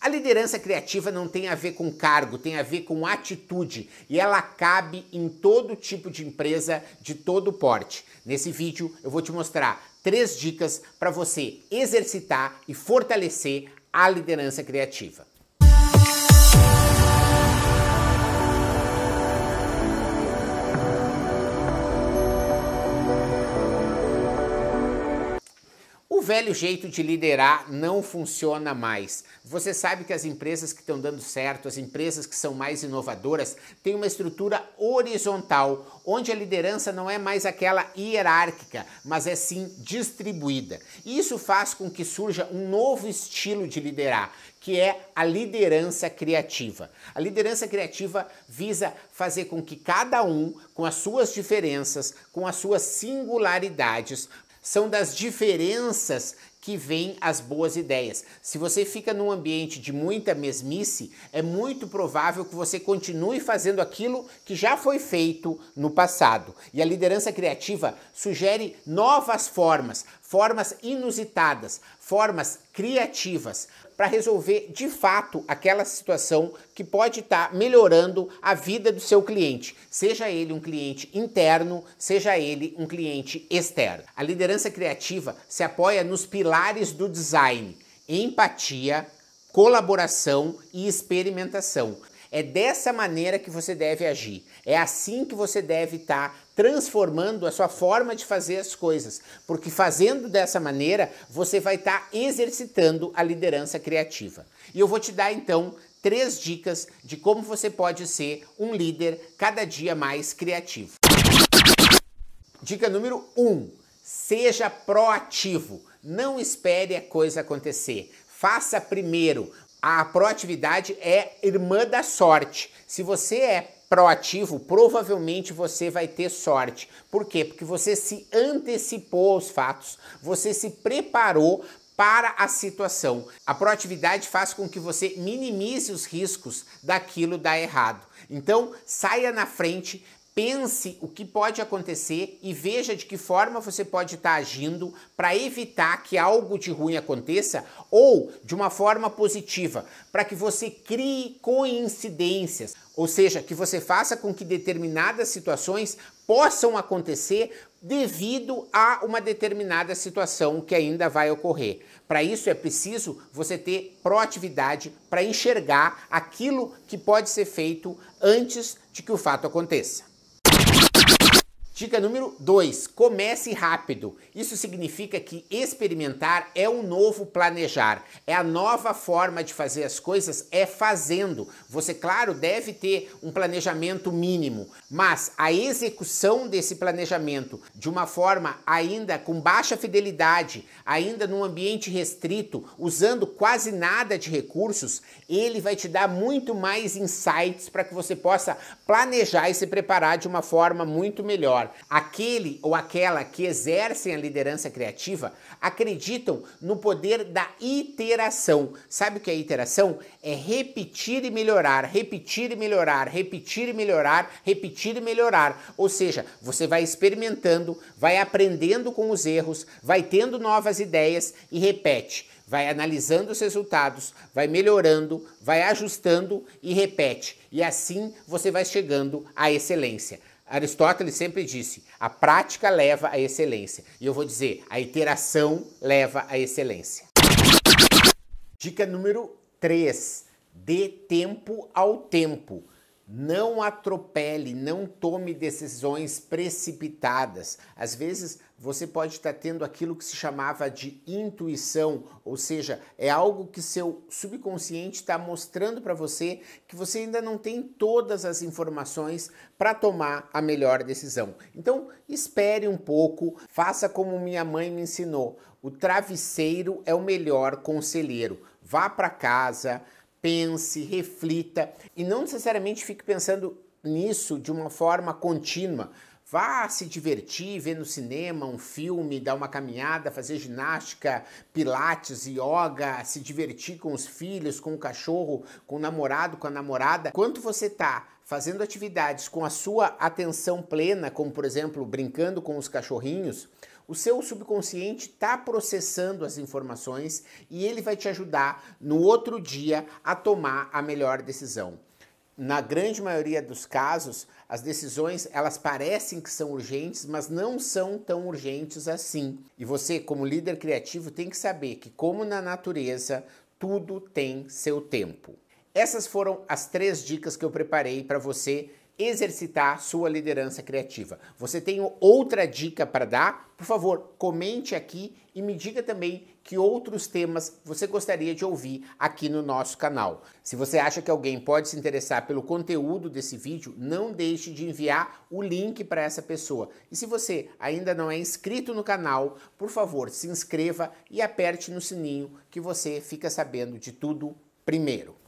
A liderança criativa não tem a ver com cargo, tem a ver com atitude e ela cabe em todo tipo de empresa de todo porte. Nesse vídeo eu vou te mostrar três dicas para você exercitar e fortalecer a liderança criativa. Velho jeito de liderar não funciona mais. Você sabe que as empresas que estão dando certo, as empresas que são mais inovadoras, têm uma estrutura horizontal, onde a liderança não é mais aquela hierárquica, mas é sim distribuída. Isso faz com que surja um novo estilo de liderar, que é a liderança criativa. A liderança criativa visa fazer com que cada um, com as suas diferenças, com as suas singularidades, são das diferenças que vêm as boas ideias. Se você fica num ambiente de muita mesmice, é muito provável que você continue fazendo aquilo que já foi feito no passado. E a liderança criativa sugere novas formas, formas inusitadas, formas criativas para resolver de fato aquela situação que pode estar tá melhorando a vida do seu cliente, seja ele um cliente interno, seja ele um cliente externo. A liderança criativa se apoia nos pilares do design: empatia, colaboração e experimentação. É dessa maneira que você deve agir. É assim que você deve estar tá transformando a sua forma de fazer as coisas. Porque fazendo dessa maneira, você vai estar tá exercitando a liderança criativa. E eu vou te dar então três dicas de como você pode ser um líder cada dia mais criativo. Dica número 1: um, seja proativo. Não espere a coisa acontecer. Faça primeiro. A proatividade é irmã da sorte. Se você é proativo, provavelmente você vai ter sorte. Por quê? Porque você se antecipou aos fatos, você se preparou para a situação. A proatividade faz com que você minimize os riscos daquilo dar errado. Então, saia na frente, pense o que pode acontecer e veja de que forma você pode estar agindo para evitar que algo de ruim aconteça ou de uma forma positiva, para que você crie coincidências, ou seja, que você faça com que determinadas situações possam acontecer devido a uma determinada situação que ainda vai ocorrer. Para isso é preciso você ter proatividade para enxergar aquilo que pode ser feito antes de que o fato aconteça. Dica número 2: comece rápido. Isso significa que experimentar é um novo planejar, é a nova forma de fazer as coisas, é fazendo. Você, claro, deve ter um planejamento mínimo, mas a execução desse planejamento de uma forma ainda com baixa fidelidade, ainda num ambiente restrito, usando quase nada de recursos, ele vai te dar muito mais insights para que você possa planejar e se preparar de uma forma muito Aquele ou aquela que exercem a liderança criativa acreditam no poder da iteração. Sabe o que é iteração? É repetir e melhorar, repetir e melhorar, repetir e melhorar, repetir e melhorar. Ou seja, você vai experimentando, vai aprendendo com os erros, vai tendo novas ideias e repete vai analisando os resultados, vai melhorando, vai ajustando e repete. E assim você vai chegando à excelência. Aristóteles sempre disse: a prática leva à excelência. E eu vou dizer: a iteração leva à excelência. Dica número 3: dê tempo ao tempo. Não atropele, não tome decisões precipitadas. Às vezes você pode estar tendo aquilo que se chamava de intuição, ou seja, é algo que seu subconsciente está mostrando para você que você ainda não tem todas as informações para tomar a melhor decisão. Então, espere um pouco, faça como minha mãe me ensinou. O travesseiro é o melhor conselheiro. Vá para casa, pense, reflita e não necessariamente fique pensando nisso de uma forma contínua. Vá se divertir, ver no cinema um filme, dar uma caminhada, fazer ginástica, pilates, yoga, se divertir com os filhos, com o cachorro, com o namorado, com a namorada. Quanto você está fazendo atividades com a sua atenção plena, como por exemplo brincando com os cachorrinhos, O seu subconsciente está processando as informações e ele vai te ajudar no outro dia a tomar a melhor decisão. Na grande maioria dos casos, as decisões elas parecem que são urgentes, mas não são tão urgentes assim. E você, como líder criativo, tem que saber que, como na natureza, tudo tem seu tempo. Essas foram as três dicas que eu preparei para você exercitar sua liderança criativa. Você tem outra dica para dar? Por favor, comente aqui e me diga também que outros temas você gostaria de ouvir aqui no nosso canal. Se você acha que alguém pode se interessar pelo conteúdo desse vídeo, não deixe de enviar o link para essa pessoa. E se você ainda não é inscrito no canal, por favor, se inscreva e aperte no sininho que você fica sabendo de tudo primeiro.